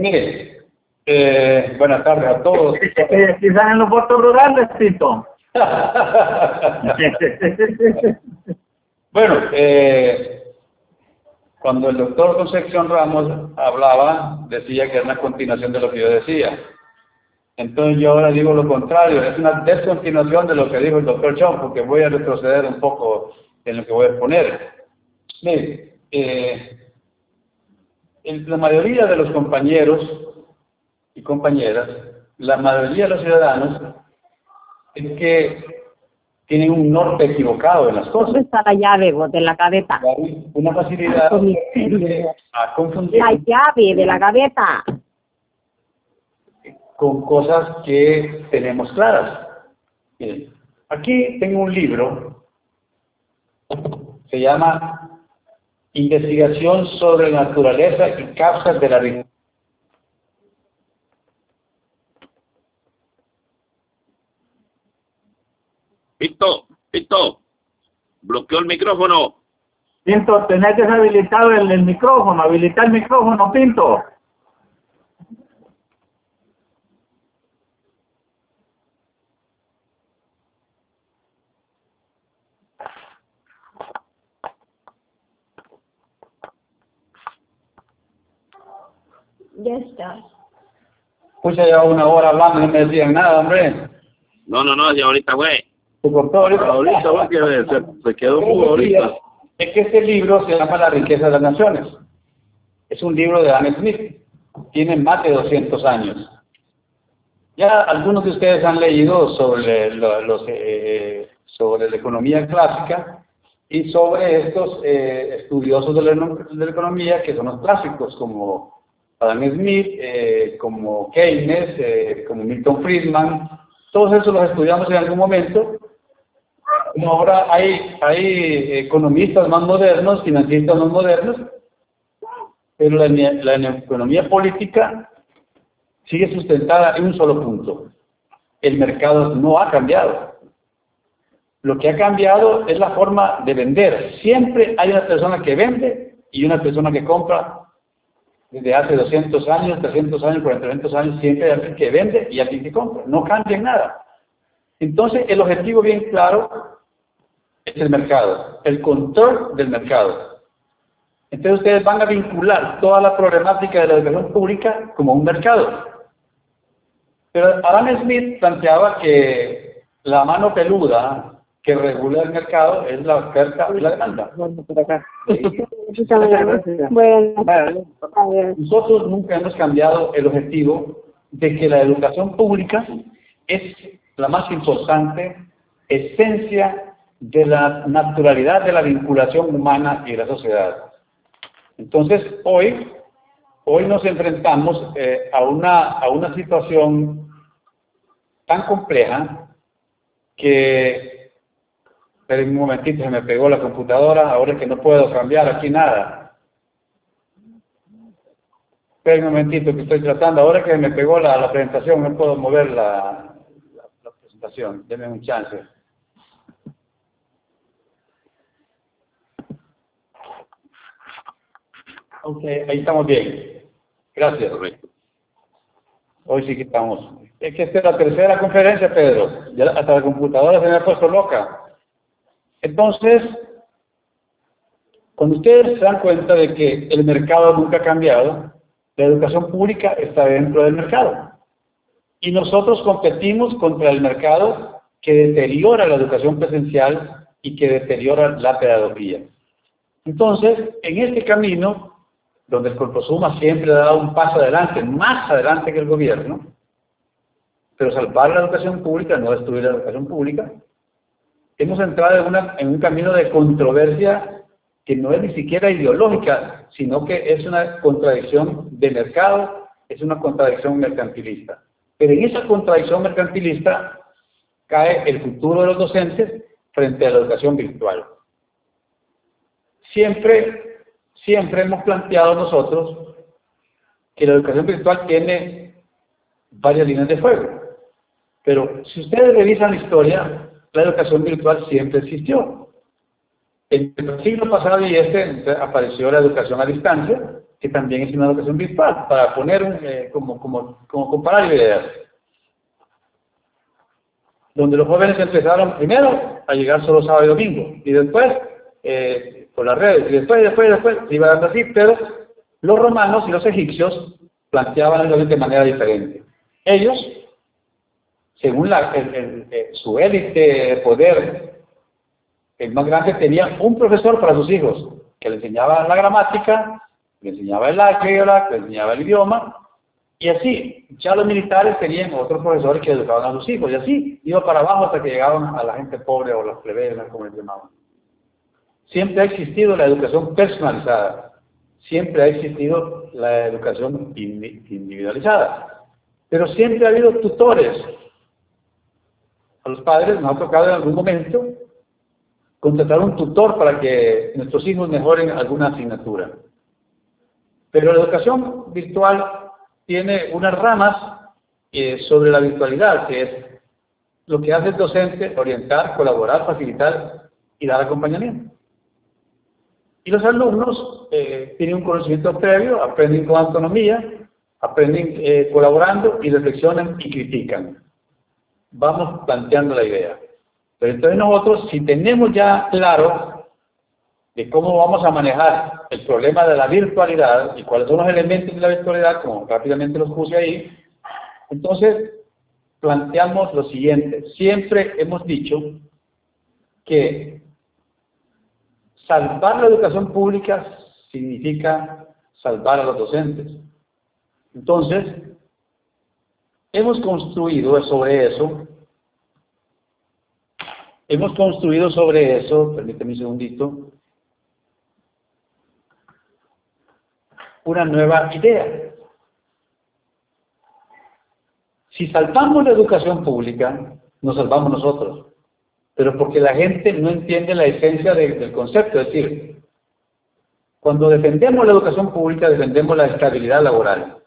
Mire, eh, buenas tardes a todos. Eh, Quizás en los votos rurales, Tito. bueno, eh, cuando el doctor Concepción Ramos hablaba, decía que era una continuación de lo que yo decía. Entonces yo ahora digo lo contrario, es una descontinuación de lo que dijo el doctor Chong, porque voy a retroceder un poco en lo que voy a exponer. Mire, eh, la mayoría de los compañeros y compañeras, la mayoría de los ciudadanos, es que tienen un norte equivocado en las cosas. ¿Dónde está la llave vos, de la gaveta? Hay una facilidad a confundir La llave de la gaveta. con cosas que tenemos claras. Miren, aquí tengo un libro, se llama Investigación sobre la naturaleza y causas de la riqueza. Pito, Pito, bloqueó el micrófono. Pinto, tenés deshabilitado el, el micrófono, habilitar el micrófono, Pinto. Ya está. Ya una hora hablando y no me decían nada, hombre. No, no, no, ya ahorita, güey. Se cortó ahorita. Ahorita, güey, que se, se quedó mudo ahorita. Es que este libro se llama La riqueza de las naciones. Es un libro de Adam Smith. Tiene más de 200 años. Ya algunos de ustedes han leído sobre, lo- los, eh, sobre la economía clásica y sobre estos eh, estudiosos de la, de la economía que son los clásicos, como Adam Smith, eh, como Keynes, eh, como Milton Friedman. Todos esos los estudiamos en algún momento como ahora hay, hay economistas más modernos, financistas más modernos, pero la, la economía política sigue sustentada en un solo punto. El mercado no ha cambiado. Lo que ha cambiado es la forma de vender. Siempre hay una persona que vende y una persona que compra. Desde hace 200 años, 300 años, 400 años, siempre hay alguien que vende y alguien que compra. No cambia nada. Entonces, el objetivo bien claro es el mercado, el control del mercado. Entonces ustedes van a vincular toda la problemática de la educación pública como un mercado. Pero Adam Smith planteaba que la mano peluda que regula el mercado es la oferta y la demanda. Bueno. Nosotros nunca hemos cambiado el objetivo de que la educación pública es la más importante esencia de la naturalidad de la vinculación humana y de la sociedad. Entonces, hoy, hoy nos enfrentamos eh, a, una, a una situación tan compleja que, pero un momentito se me pegó la computadora, ahora es que no puedo cambiar aquí nada. Espera un momentito que estoy tratando, ahora que me pegó la, la presentación, no puedo mover la, la, la presentación, denme un chance. Ok, ahí estamos bien. Gracias. Hoy sí que estamos. Es que esta es la tercera conferencia, Pedro. Ya hasta la computadora se me ha puesto loca. Entonces, cuando ustedes se dan cuenta de que el mercado nunca ha cambiado, la educación pública está dentro del mercado. Y nosotros competimos contra el mercado que deteriora la educación presencial y que deteriora la pedagogía. Entonces, en este camino, donde el Corposuma siempre ha dado un paso adelante, más adelante que el gobierno, pero salvar la educación pública, no destruir la educación pública, hemos entrado en, un camino de controversia que no es ni siquiera ideológica, sino que es una contradicción de mercado, es una contradicción mercantilista. Pero en esa contradicción mercantilista cae el futuro de los docentes frente a la educación virtual. Siempre, siempre hemos planteado nosotros que la educación virtual tiene varias líneas de fuego. Pero si ustedes revisan la historia, la educación virtual siempre existió. En el siglo pasado y este apareció la educación a distancia, que también es una educación virtual, para poner eh, como, como, como comparar ideas. Donde los jóvenes empezaron primero a llegar solo sábado y domingo, y después eh, por las redes, y después, después, después, se iba dando así, pero los romanos y los egipcios planteaban el de manera diferente. Ellos, según su élite de poder, el más grande tenía un profesor para sus hijos, que le enseñaba la gramática, le enseñaba el álgebra, le enseñaba el idioma, y así, ya los militares tenían otros profesores que educaban a sus hijos, y así iba para abajo hasta que llegaban a la gente pobre o las plebeyas, como les llamaban. Siempre ha existido la educación personalizada, siempre ha existido la educación individualizada, pero siempre ha habido tutores. A los padres nos ha tocado en algún momento contratar un tutor para que nuestros hijos mejoren alguna asignatura. Pero la educación virtual tiene unas ramas eh, sobre la virtualidad, que es lo que hace el docente, orientar, colaborar, facilitar y dar acompañamiento. Y los alumnos eh, tienen un conocimiento previo, aprenden con autonomía, aprenden eh, colaborando y reflexionan y critican. Vamos planteando la idea. Pero entonces nosotros, si tenemos ya claro de cómo vamos a manejar el problema de la virtualidad y cuáles son los elementos de la virtualidad, como rápidamente los puse ahí, entonces planteamos lo siguiente. Siempre hemos dicho que salvar la educación pública significa salvar a los docentes. Entonces, hemos construido sobre eso Hemos construido sobre eso, permíteme un segundito, una nueva idea. Si salvamos la educación pública, nos salvamos nosotros, pero porque la gente no entiende la esencia del concepto, es decir, cuando defendemos la educación pública, defendemos la estabilidad laboral,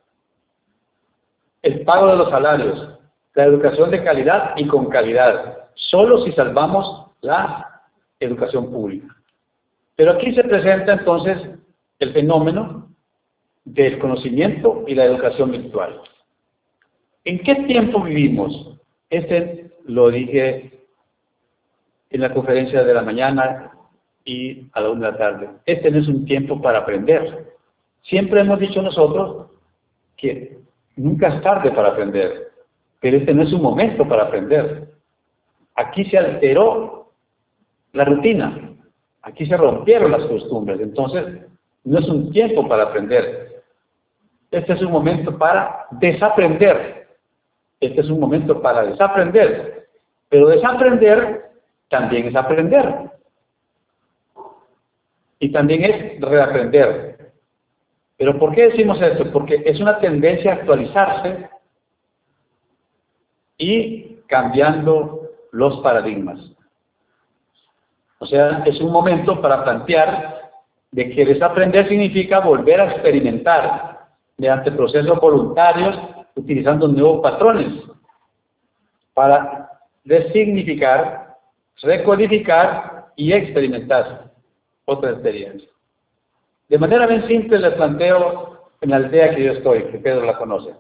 el pago de los salarios, la educación de calidad y con calidad, solo si salvamos la educación pública. Pero aquí se presenta entonces el fenómeno del conocimiento y la educación virtual. ¿En qué tiempo vivimos? Este lo dije en la conferencia de la mañana y a la una de la tarde. Este no es un tiempo para aprender. Siempre hemos dicho nosotros que nunca es tarde para aprender, pero este no es un momento para aprender. Aquí se alteró la rutina, aquí se rompieron las costumbres, entonces no es un tiempo para aprender. Este es un momento para desaprender. Este es un momento para desaprender. Pero desaprender también es aprender. Y también es reaprender. ¿Pero por qué decimos esto? Porque es una tendencia a actualizarse y cambiando los paradigmas. O sea, es un momento para plantear de que desaprender significa volver a experimentar mediante procesos voluntarios utilizando nuevos patrones para resignificar, recodificar y experimentar otra experiencia. De manera bien simple les planteo en la aldea que yo estoy, que Pedro la conoce.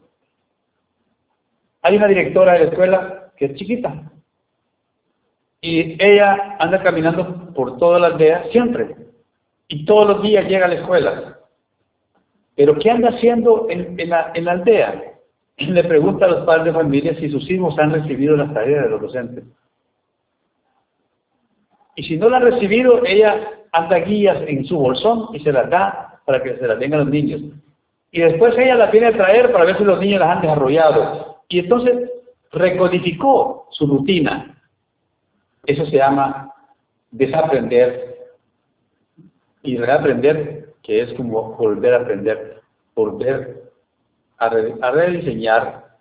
Hay una directora de la escuela que es chiquita, y ella anda caminando por toda la aldea siempre. Y todos los días llega a la escuela. Pero ¿qué anda haciendo en, la, aldea? Le pregunta a los padres de familia si sus hijos han recibido las tareas de los docentes. Y si no la han recibido, ella anda guías en su bolsón y se las da para que se las den a los niños. Y después ella las viene a traer para ver si los niños las han desarrollado. Y entonces recodificó su rutina eso se llama desaprender y reaprender, que es como volver a aprender, volver a, rediseñar,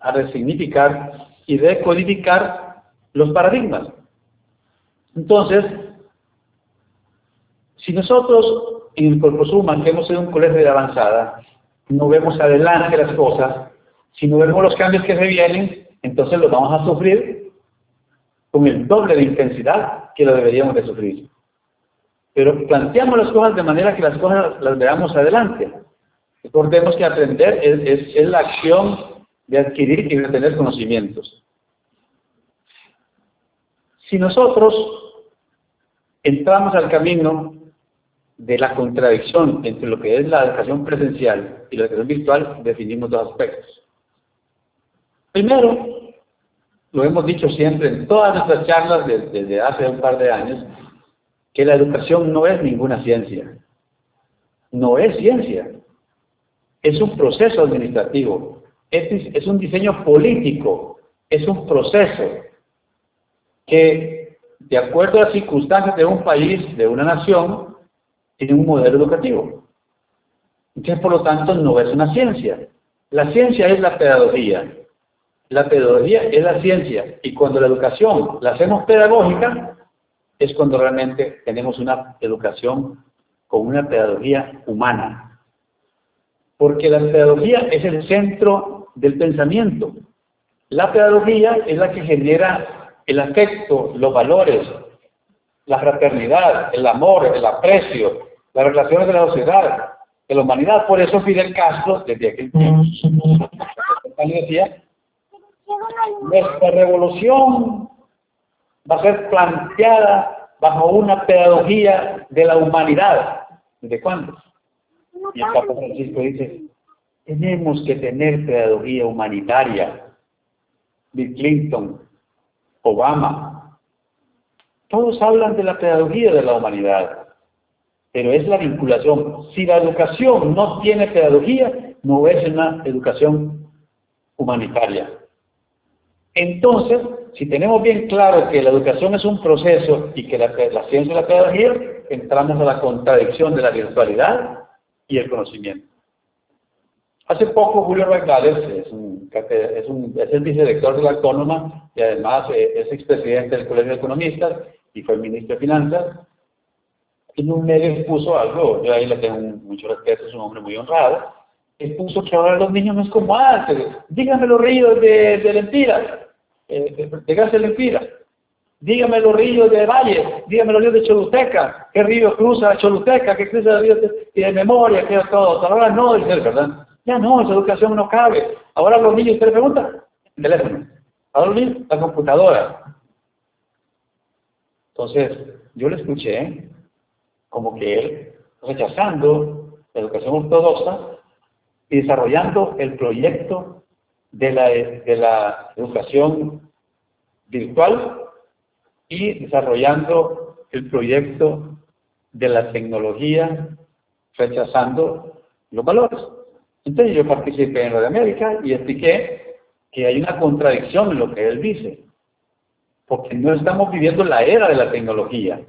a resignificar y recodificar los paradigmas. Entonces, si nosotros en el Corpo Suma, que hemos sido un colegio de avanzada, no vemos adelante las cosas, si no vemos los cambios que se vienen, entonces los vamos a sufrir con el doble de intensidad que lo deberíamos de sufrir. pero planteamos las cosas de manera que las cosas las veamos adelante. Recordemos que aprender es, la acción de adquirir y de tener conocimientos. Si nosotros entramos al camino de la contradicción entre lo que es la educación presencial y la educación virtual, definimos dos aspectos. Primero, lo hemos dicho siempre en todas nuestras charlas desde, hace un par de años, que la educación no es ninguna ciencia. No es ciencia. Es un proceso administrativo. Es, es un diseño político. Es un proceso que, de acuerdo a las circunstancias de un país, de una nación, tiene un modelo educativo. Entonces, por lo tanto, no es una ciencia. La ciencia es la pedagogía. La pedagogía es la ciencia. Y cuando la educación la hacemos pedagógica, es cuando realmente tenemos una educación con una pedagogía humana. Porque la pedagogía es el centro del pensamiento. La pedagogía es la que genera el afecto, los valores, la fraternidad, el amor, el aprecio, las relaciones de la sociedad, de la humanidad. Por eso Fidel Castro, desde aquel tiempo, decía, nuestra revolución va a ser planteada bajo una pedagogía de la humanidad. ¿De cuándo? Y el Papa Francisco dice, tenemos que tener pedagogía humanitaria. Bill Clinton, Obama, todos hablan de la pedagogía de la humanidad, pero es la vinculación. Si la educación no tiene pedagogía, no es una educación humanitaria. Entonces, si tenemos bien claro que la educación es un proceso y que la, ciencia y la pedagogía, entramos a la contradicción de la virtualidad y el conocimiento. Hace poco Julio Bagdales es, un, es, un, el vicedirector de la Autónoma y además eh, es expresidente del Colegio de Economistas y fue ministro de Finanzas. En un medio expuso algo, yo ahí le tengo mucho respeto, es un hombre muy honrado, expuso que ahora los niños no es como antes, díganme los ríos de, de eh, de gas de Dígame los ríos de Valle, dígame los ríos de Choluteca, qué río cruza Choluteca, qué cruza el río de, y de memoria, qué todo. Ahora no, dice, ¿verdad? Ya no, esa educación no cabe. Ahora los niños, ¿usted le pregunta? El teléfono. Ahora los niños, la computadora. Entonces, yo le escuché como que él, rechazando la educación ortodoxa y desarrollando el proyecto de la, de la educación virtual y desarrollando el proyecto de la tecnología, rechazando los valores. Entonces yo participé en de América y expliqué que hay una contradicción en lo que él dice, porque no estamos viviendo la era de la tecnología,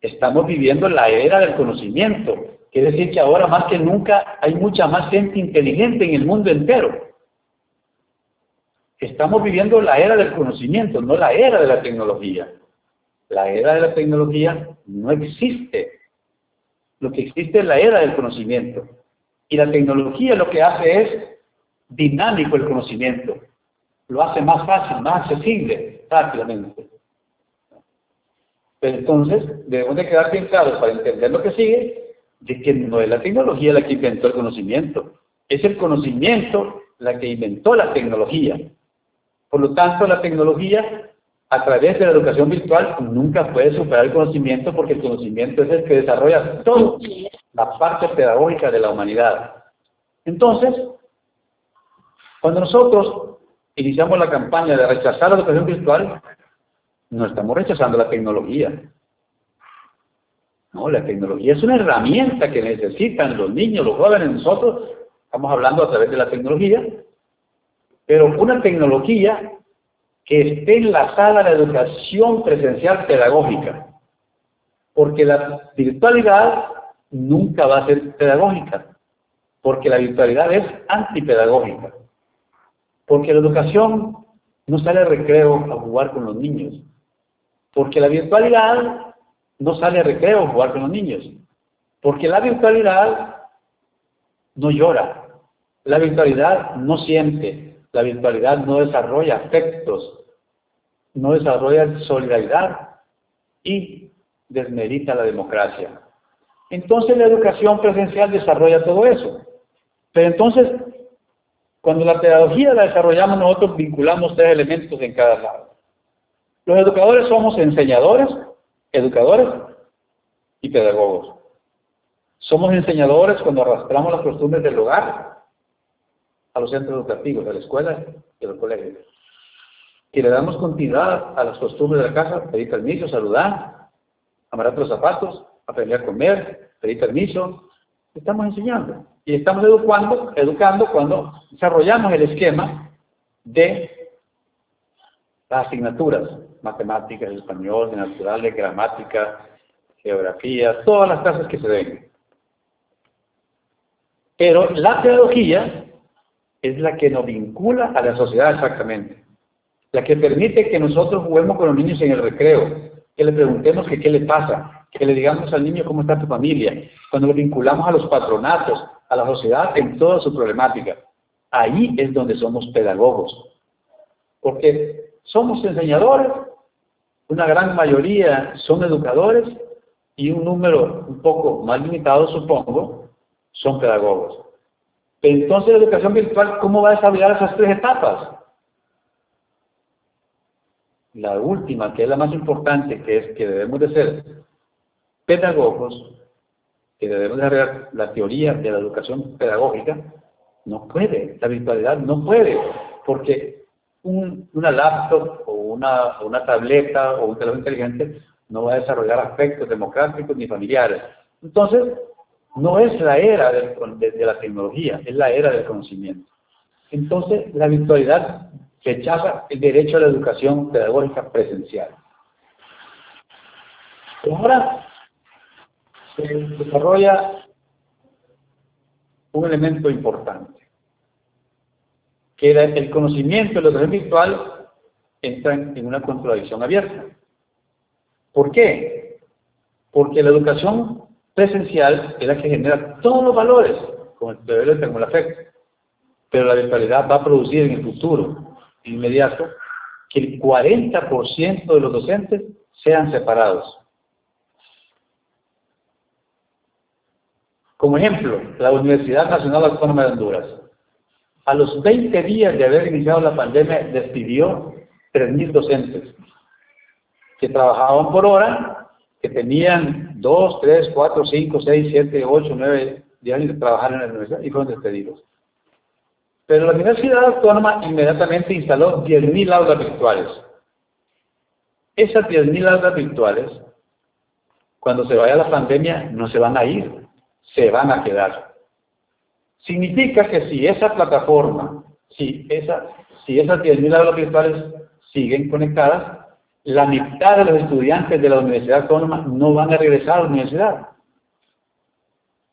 estamos viviendo la era del conocimiento. Quiere decir que ahora más que nunca hay mucha más gente inteligente en el mundo entero. Estamos viviendo la era del conocimiento, no la era de la tecnología. La era de la tecnología no existe. Lo que existe es la era del conocimiento. Y la tecnología lo que hace es dinámico el conocimiento. Lo hace más fácil, más accesible, rápidamente. Pero entonces, debemos de quedar bien para entender lo que sigue, de que no es la tecnología la que inventó el conocimiento. Es el conocimiento la que inventó la tecnología. Por lo tanto, la tecnología, a través de la educación virtual, nunca puede superar el conocimiento porque el conocimiento es el que desarrolla toda la parte pedagógica de la humanidad. Entonces, cuando nosotros iniciamos la campaña de rechazar la educación virtual, no estamos rechazando la tecnología. No, la tecnología es una herramienta que necesitan los niños, los jóvenes, nosotros, estamos hablando a través de la tecnología, pero una tecnología que esté enlazada a la educación presencial pedagógica. Porque la virtualidad nunca va a ser pedagógica, porque la virtualidad es antipedagógica. Porque la educación no sale al recreo a jugar con los niños. Porque la virtualidad no sale al recreo a jugar con los niños. Porque la virtualidad no llora. La virtualidad no siente. La virtualidad no desarrolla afectos, no desarrolla solidaridad y desmerita la democracia. Entonces la educación presencial desarrolla todo eso. Pero entonces, cuando la pedagogía la desarrollamos, nosotros vinculamos tres elementos en cada lado. Los educadores somos enseñadores, educadores y pedagogos. Somos enseñadores cuando arrastramos las costumbres del hogar a los centros educativos, a la escuela y a los colegios. Y le damos continuidad a las costumbres de la casa, pedir permiso, saludar, amarrar los zapatos, aprender a comer, pedir permiso. Estamos enseñando. Y estamos educando, educando cuando desarrollamos el esquema de las asignaturas, matemáticas, español, de naturales, gramática, geografía, todas las clases que se den. Pero la pedagogía es la que nos vincula a la sociedad exactamente. La que permite que nosotros juguemos con los niños en el recreo, que le preguntemos qué le pasa, que le digamos al niño cómo está tu familia, cuando lo vinculamos a los patronatos, a la sociedad en toda su problemática. Ahí es donde somos pedagogos. Porque somos enseñadores, una gran mayoría son educadores y un número un poco más limitado, supongo, son pedagogos. Entonces la educación virtual, ¿cómo va a desarrollar esas tres etapas? La última, que es la más importante, que es que debemos de ser pedagogos, que debemos desarrollar la teoría de la educación pedagógica, no puede, la virtualidad no puede, porque una laptop o una, una tableta o un teléfono inteligente no va a desarrollar aspectos democráticos ni familiares. Entonces, no es la era de, la tecnología, es la era del conocimiento. Entonces, la virtualidad rechaza el derecho a la educación pedagógica presencial. Ahora se desarrolla un elemento importante, que el conocimiento de la educación virtual entra en una contradicción abierta. ¿Por qué? Porque la educación presencial es la que genera todos los valores, como el deber como el afecto. Pero la virtualidad va a producir en el futuro inmediato que el 40% de los docentes sean separados. Como ejemplo, la Universidad Nacional Autónoma de Honduras. A los 20 días de haber iniciado la pandemia, despidió 3.000 docentes que trabajaban por hora que tenían 2, 3, 4, 5, 6, 7, 8, 9, 10 años de trabajar en la universidad y fueron despedidos. Pero la Universidad Autónoma inmediatamente instaló 10.000 aulas virtuales. Esas 10.000 aulas virtuales, cuando se vaya la pandemia, no se van a ir, se van a quedar. Significa que si esa plataforma, si, esa, si esas 10.000 aulas virtuales siguen conectadas, la mitad de los estudiantes de la Universidad Autónoma no van a regresar a la universidad.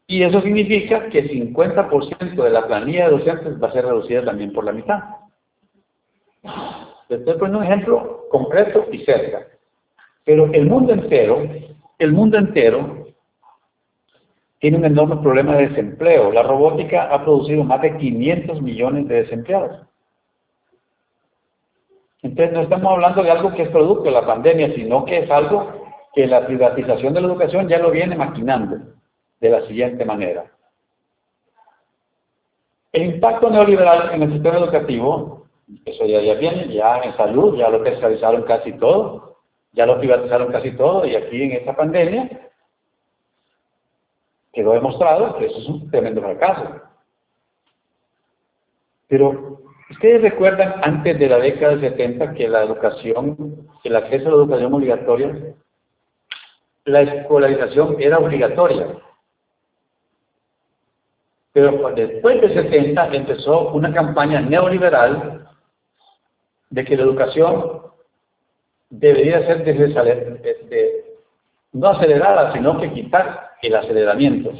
Y eso significa que 50% de la planilla de docentes va a ser reducida también por la mitad. estoy poniendo un ejemplo concreto y cerca. Pero el mundo entero, el mundo entero tiene un enorme problema de desempleo. La robótica ha producido más de 500 millones de desempleados. Entonces no estamos hablando de algo que es producto de la pandemia, sino que es algo que la privatización de la educación ya lo viene maquinando de la siguiente manera. El impacto neoliberal en el sistema educativo, eso ya, ya viene, ya en salud, ya lo tercerizaron casi todo, ya lo privatizaron casi todo, y aquí en esta pandemia quedó demostrado que eso es un tremendo fracaso. Pero Ustedes recuerdan antes de la década del 70 que la educación, el acceso a la educación obligatoria, la escolarización era obligatoria. Pero después del 70 empezó una campaña neoliberal de que la educación debería ser de, no acelerada, sino que quitar el aceleramiento.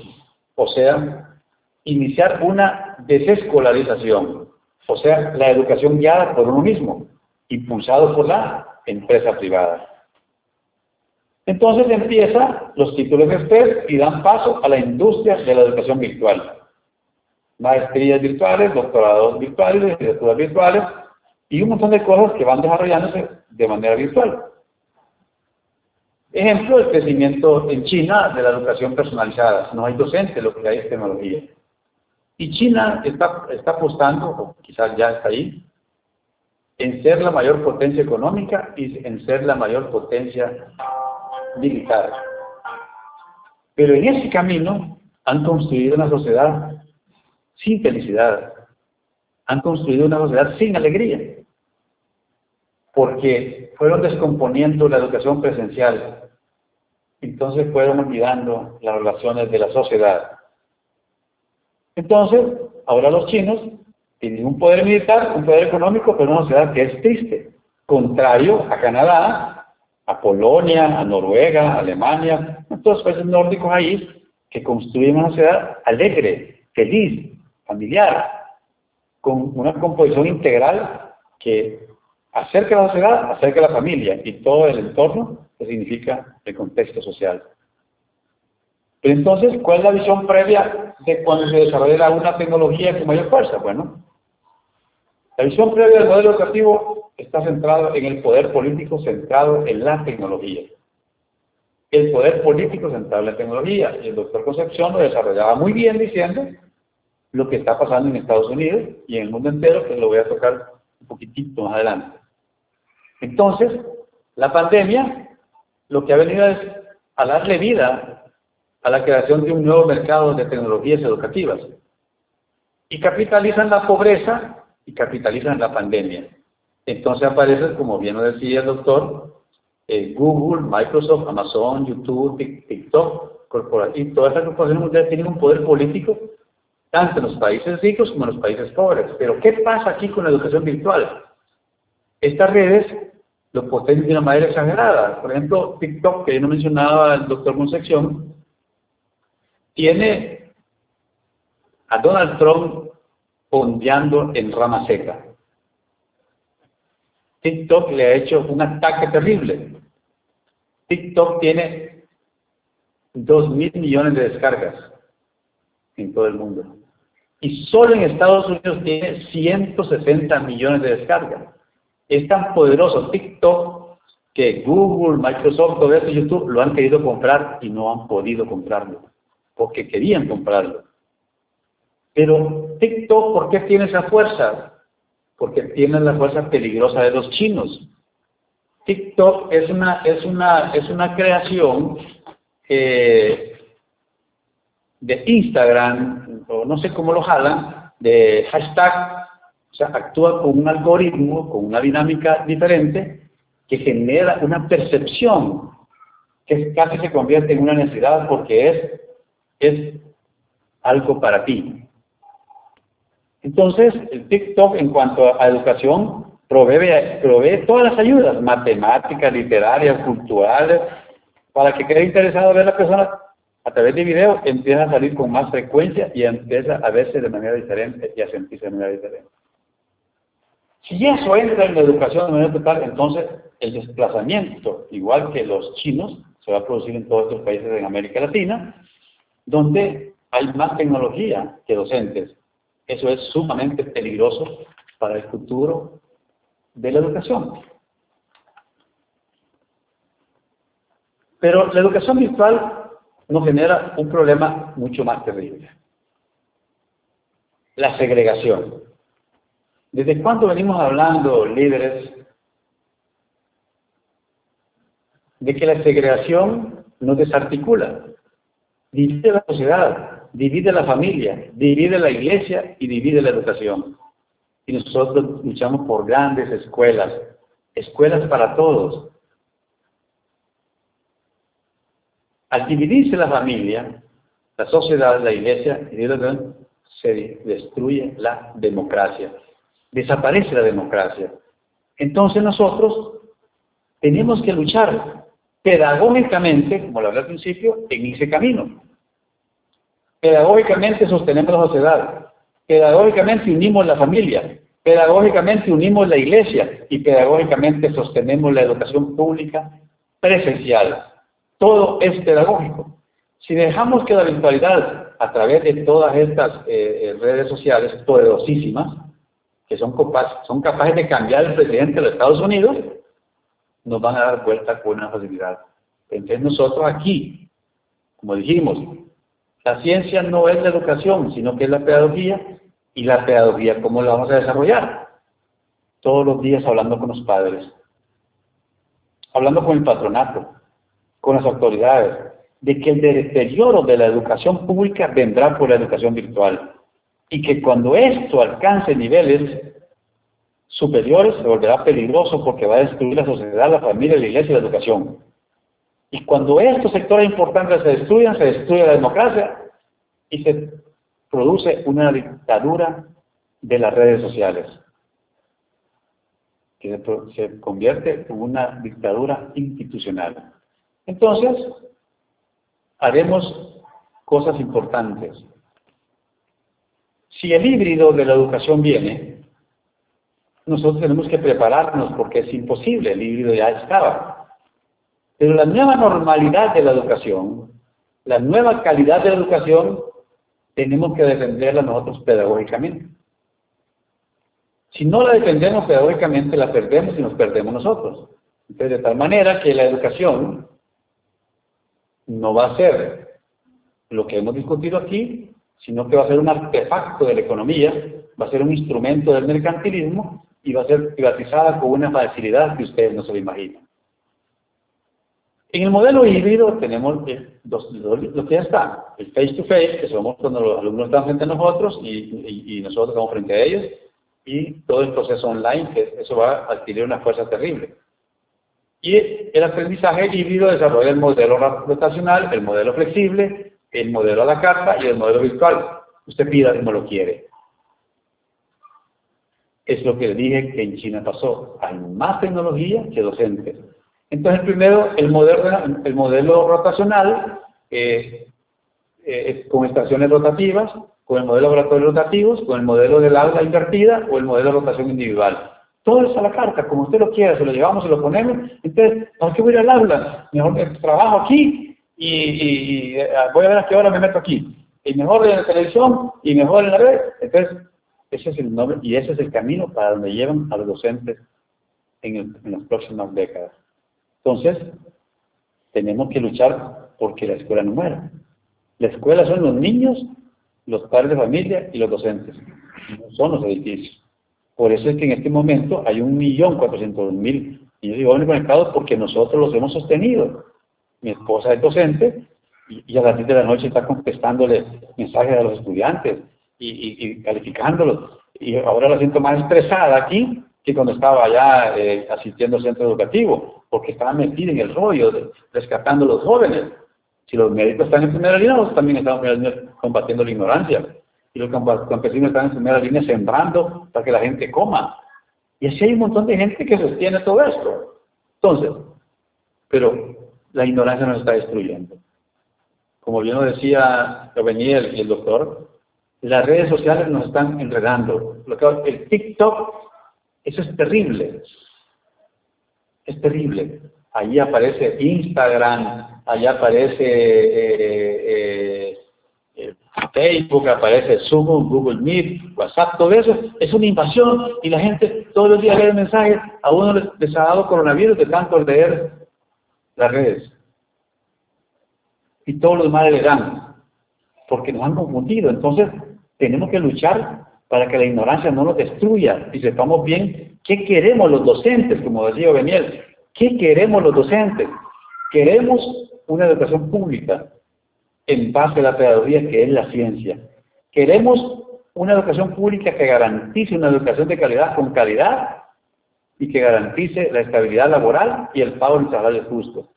O sea, iniciar una desescolarización o sea, la educación guiada por uno mismo, impulsado por la empresa privada. Entonces empieza los títulos de usted y dan paso a la industria de la educación virtual. Maestrías virtuales, doctorados virtuales, licenciaturas virtuales y un montón de cosas que van desarrollándose de manera virtual. Ejemplo, el crecimiento en China de la educación personalizada. No hay docente, lo que hay es tecnología. Y China está, apostando, o quizás ya está ahí, en ser la mayor potencia económica y en ser la mayor potencia militar. Pero en ese camino han construido una sociedad sin felicidad, han construido una sociedad sin alegría, porque fueron descomponiendo la educación presencial, entonces fueron olvidando las relaciones de la sociedad. Entonces, ahora los chinos tienen un poder militar, un poder económico, pero una sociedad que es triste, contrario a Canadá, a Polonia, a Noruega, a Alemania, a todos los países nórdicos ahí, que construyen una sociedad alegre, feliz, familiar, con una composición integral que acerca a la sociedad, acerca a la familia y todo el entorno que significa el contexto social. Pero entonces, ¿cuál es la visión previa de cuando se desarrolla una tecnología con mayor fuerza? Bueno, la visión previa del modelo educativo está centrado en el poder político centrado en la tecnología. El poder político centrado en la tecnología. Y el doctor Concepción lo desarrollaba muy bien diciendo lo que está pasando en Estados Unidos y en el mundo entero, que lo voy a tocar un poquitito más adelante. Entonces, la pandemia lo que ha venido es a darle vida a la creación de un nuevo mercado de tecnologías educativas y capitalizan la pobreza y capitalizan la pandemia. Entonces aparece, como bien lo decía el doctor, eh, Google, Microsoft, Amazon, YouTube, TikTok, y todas estas corporaciones mundiales tienen un poder político tanto en los países ricos como en los países pobres. Pero ¿qué pasa aquí con la educación virtual? Estas redes lo potencian de una manera exagerada. Por ejemplo, TikTok, que yo no mencionaba el doctor Concepción, tiene a Donald Trump ondeando en rama seca. TikTok le ha hecho un ataque terrible. TikTok tiene dos mil millones de descargas en todo el mundo. Y solo en Estados Unidos tiene 160 millones de descargas. Es tan poderoso TikTok que Google, Microsoft, todo esto, YouTube lo han querido comprar y no han podido comprarlo, porque querían comprarlo. Pero TikTok, ¿por qué tiene esa fuerza? Porque tiene la fuerza peligrosa de los chinos. TikTok es una, es una, es una creación eh, de Instagram, o no sé cómo lo jalan, de hashtag, o sea, actúa con un algoritmo, con una dinámica diferente, que genera una percepción que casi se convierte en una necesidad porque es, es algo para ti. Entonces, el TikTok en cuanto a educación provee, todas las ayudas, matemáticas, literarias, culturales, para que quede interesado ver a la persona a través de video, empieza a salir con más frecuencia y empieza a verse de manera diferente y a sentirse de manera diferente. Si eso entra en la educación de manera total, entonces el desplazamiento, igual que los chinos, se va a producir en todos estos países de América Latina, donde hay más tecnología que docentes. Eso es sumamente peligroso para el futuro de la educación. Pero la educación virtual nos genera un problema mucho más terrible. La segregación. ¿Desde cuándo venimos hablando, líderes, de que la segregación nos desarticula, divide la sociedad, divide la familia, divide la iglesia y divide la educación? Y nosotros luchamos por grandes escuelas, escuelas para todos. Al dividirse la familia, la sociedad, la iglesia, se destruye la democracia. Desaparece la democracia. Entonces nosotros tenemos que luchar pedagógicamente, como lo hablé al principio, en ese camino. Pedagógicamente sostenemos la sociedad, Pedagógicamente unimos la familia, pedagógicamente unimos la iglesia y pedagógicamente sostenemos la educación pública presencial. Todo es pedagógico. Si dejamos que la virtualidad, a través de todas estas eh, eh, redes sociales poderosísimas, que son, son capaces de cambiar el presidente de los Estados Unidos, nos van a dar vuelta con una facilidad. Entonces nosotros aquí, como dijimos, la ciencia no es la educación, sino que es la pedagogía, y la pedagogía, ¿cómo la vamos a desarrollar? Todos los días hablando con los padres, hablando con el patronato, con las autoridades, de que el deterioro de la educación pública vendrá por la educación virtual y que cuando esto alcance niveles superiores se volverá peligroso porque va a destruir la sociedad, la familia, la iglesia y la educación. Y cuando estos sectores importantes se destruyan, se destruye la democracia y se produce una dictadura de las redes sociales, que se convierte en una dictadura institucional. Entonces, haremos cosas importantes. Si el híbrido de la educación viene, nosotros tenemos que prepararnos porque es imposible, el híbrido ya estaba. Pero la nueva normalidad de la educación, la nueva calidad de la educación, tenemos que defenderla nosotros pedagógicamente. Si no la defendemos pedagógicamente, la perdemos y nos perdemos nosotros. Entonces, de tal manera que la educación no va a ser lo que hemos discutido aquí, sino que va a ser un artefacto de la economía, va a ser un instrumento del mercantilismo y va a ser privatizada con una facilidad que ustedes no se lo imaginan. En el modelo híbrido tenemos lo que ya está, el face to face, que somos cuando los alumnos están frente a nosotros y, nosotros estamos frente a ellos, y todo el proceso online, que eso va a adquirir una fuerza terrible. Y el aprendizaje híbrido desarrolla el modelo rotacional, el modelo flexible, el modelo a la carta y el modelo virtual. Usted pida como lo quiere. Es lo que dije que en China pasó. Hay más tecnología que docentes. Entonces, primero, el modelo, el modelo rotacional, eh, eh, con estaciones rotativas, con el modelo de rotativos, con el modelo del aula invertida o el modelo de rotación individual. Todo es a la carta, como usted lo quiera, se lo llevamos, se lo ponemos. Entonces, ¿por qué voy a ir al aula? Mejor trabajo aquí y, eh, voy a ver a qué hora me meto aquí. Y mejor en la televisión y mejor en la red. Entonces, ese es el nombre y ese es el camino para donde llevan a los docentes en las próximas décadas. Entonces, tenemos que luchar porque la escuela no muera. La escuela son los niños, los padres de familia y los docentes, no son los edificios. Por eso es que en este momento hay un millón cuatrocientos mil niños y jóvenes conectados porque nosotros los hemos sostenido. Mi esposa es docente y, a las 10 de la noche está contestándole mensajes a los estudiantes y, y calificándolos. Y ahora la siento más estresada aquí que cuando estaba allá eh, asistiendo al centro educativo, porque estaba metida en el rollo, de, rescatando a los jóvenes. Si los médicos están en primera línea, nosotros también estamos en primera línea combatiendo la ignorancia. Y los campesinos están en primera línea sembrando para que la gente coma. Y así hay un montón de gente que sostiene todo esto. Entonces, pero la ignorancia nos está destruyendo. Como bien lo decía y el doctor, las redes sociales nos están enredando. El TikTok eso es terrible. Es terrible. Allí aparece Instagram, allá aparece eh, eh, eh, Facebook, aparece Zoom, Google Meet, WhatsApp, todo eso es una invasión y la gente todos los días lee mensajes. A uno les, ha dado coronavirus de tanto leer las redes. Y todos los demás le dan, porque nos han confundido. Entonces, tenemos que luchar para que la ignorancia no nos destruya y sepamos bien qué queremos los docentes, como decía Beniel, qué queremos los docentes. Queremos una educación pública en base a la pedagogía que es la ciencia. Queremos una educación pública que garantice una educación de calidad con calidad y que garantice la estabilidad laboral y el pago del salario justo.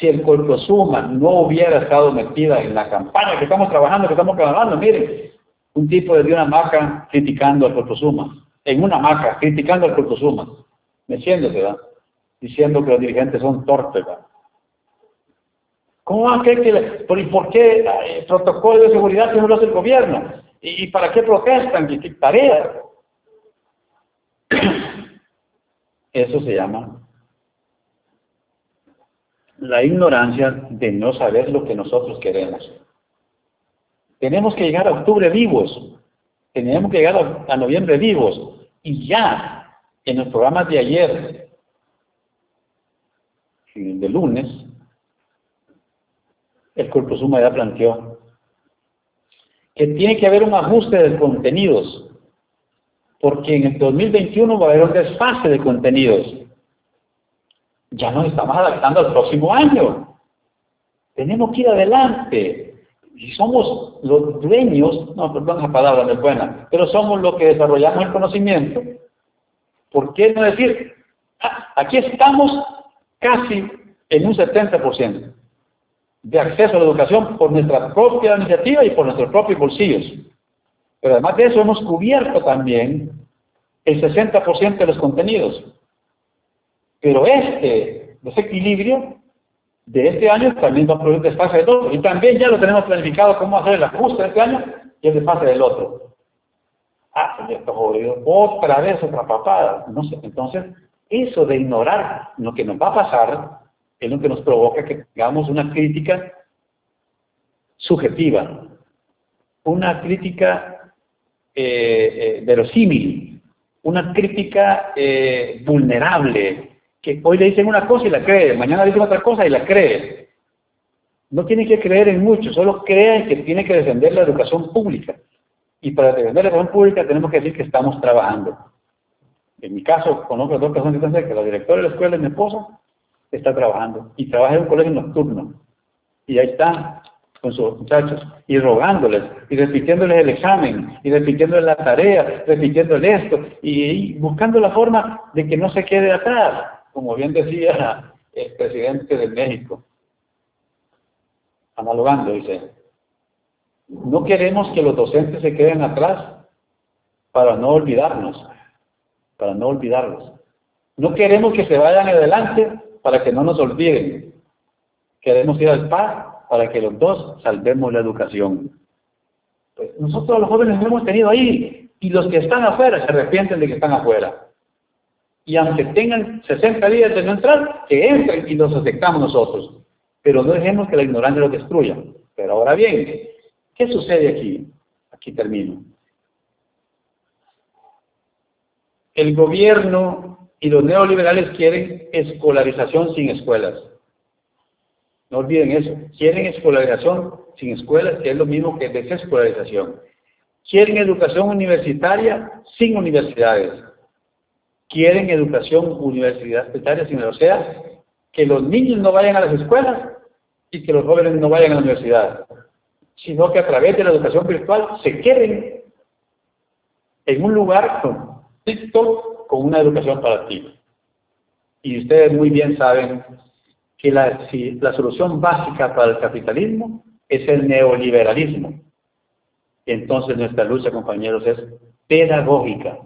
Si el Suma no hubiera estado metida en la campaña que estamos trabajando, que estamos trabajando, miren, un tipo de una maca criticando al Suma, en una maca criticando al Suma, meciéndose, ¿verdad? diciendo que los dirigentes son torpes. ¿verdad? ¿Cómo va a creer que, por, por qué el protocolo de seguridad que no lo hace el gobierno? ¿Y, para qué protestan? ¿Qué, qué tarea? Eso se llama la ignorancia de no saber lo que nosotros queremos. Tenemos que llegar a octubre vivos. Tenemos que llegar a, noviembre vivos. Y ya, en los programas de ayer, de lunes, el Suma ya planteó, que tiene que haber un ajuste de contenidos, porque en el 2021 va a haber un desfase de contenidos. Ya nos estamos adaptando al próximo año. Tenemos que ir adelante. Si somos los dueños, no, perdón esa palabra no es buena, pero somos los que desarrollamos el conocimiento, ¿por qué no decir, ah, aquí estamos casi en un 70% de acceso a la educación por nuestra propia iniciativa y por nuestros propios bolsillos. Pero además de eso hemos cubierto también el 60% de los contenidos. Pero este desequilibrio de este año también va a producir desfase del otro. Y también ya lo tenemos planificado cómo hacer el ajuste de este año y el desfase del otro. Ah, ya está jodido. Otra vez otra papada. Entonces, eso de ignorar lo que nos va a pasar es lo que nos provoca que tengamos una crítica subjetiva, una crítica eh, eh, verosímil, una crítica eh, vulnerable, que hoy le dicen una cosa y la cree, mañana le dicen otra cosa y la cree. No tiene que creer en mucho, solo crea que tiene que defender la educación pública. Y para defender la educación pública tenemos que decir que estamos trabajando. En mi caso, conozco a dos personas que la directora de la escuela es mi esposa, está trabajando y trabaja en un colegio nocturno. Y ahí está con sus muchachos y rogándoles y repitiéndoles el examen y repitiéndoles la tarea, repitiéndoles esto y, buscando la forma de que no se quede atrás, como bien decía el presidente de México. Analogando, dice, no queremos que los docentes se queden atrás para no olvidarnos, para no olvidarlos. No queremos que se vayan adelante para que no nos olviden. Queremos ir al PAC para que los dos salvemos la educación. Pues nosotros los jóvenes hemos tenido ahí y los que están afuera se arrepienten de que están afuera. Y aunque tengan 60 días de no entrar, que entren y los aceptamos nosotros. Pero no dejemos que la ignorancia los destruya. Pero ahora bien, ¿qué sucede aquí? Aquí termino. El gobierno y los neoliberales quieren escolarización sin escuelas. No olviden eso. Quieren escolarización sin escuelas, que es lo mismo que desescolarización. Quieren educación universitaria sin universidades. Quieren educación universitaria sin o sea, que los niños no vayan a las escuelas y que los jóvenes no vayan a la universidad, sino que a través de la educación virtual se queden en un lugar con TikTok con una educación para ti. Y ustedes muy bien saben que la, la solución básica para el capitalismo es el neoliberalismo. Entonces nuestra lucha, compañeros, es pedagógica.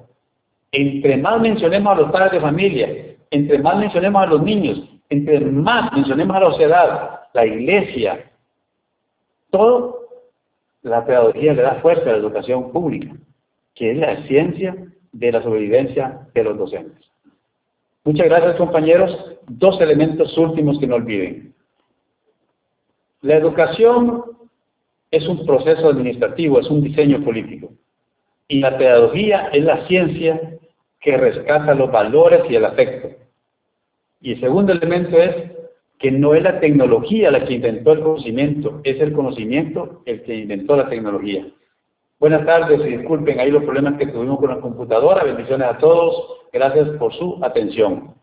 Entre más mencionemos a los padres de familia, entre más mencionemos a los niños, entre más mencionemos a la sociedad, la iglesia, todo, la pedagogía le da fuerza a la educación pública, que es la ciencia de la sobrevivencia de los docentes. Muchas gracias compañeros. Dos elementos últimos que no olviden. La educación es un proceso administrativo, es un diseño político. Y la pedagogía es la ciencia que rescata los valores y el afecto. Y el segundo elemento es que no es la tecnología la que inventó el conocimiento, es el conocimiento el que inventó la tecnología. Buenas tardes disculpen ahí los problemas que tuvimos con la computadora. Bendiciones a todos. Gracias por su atención.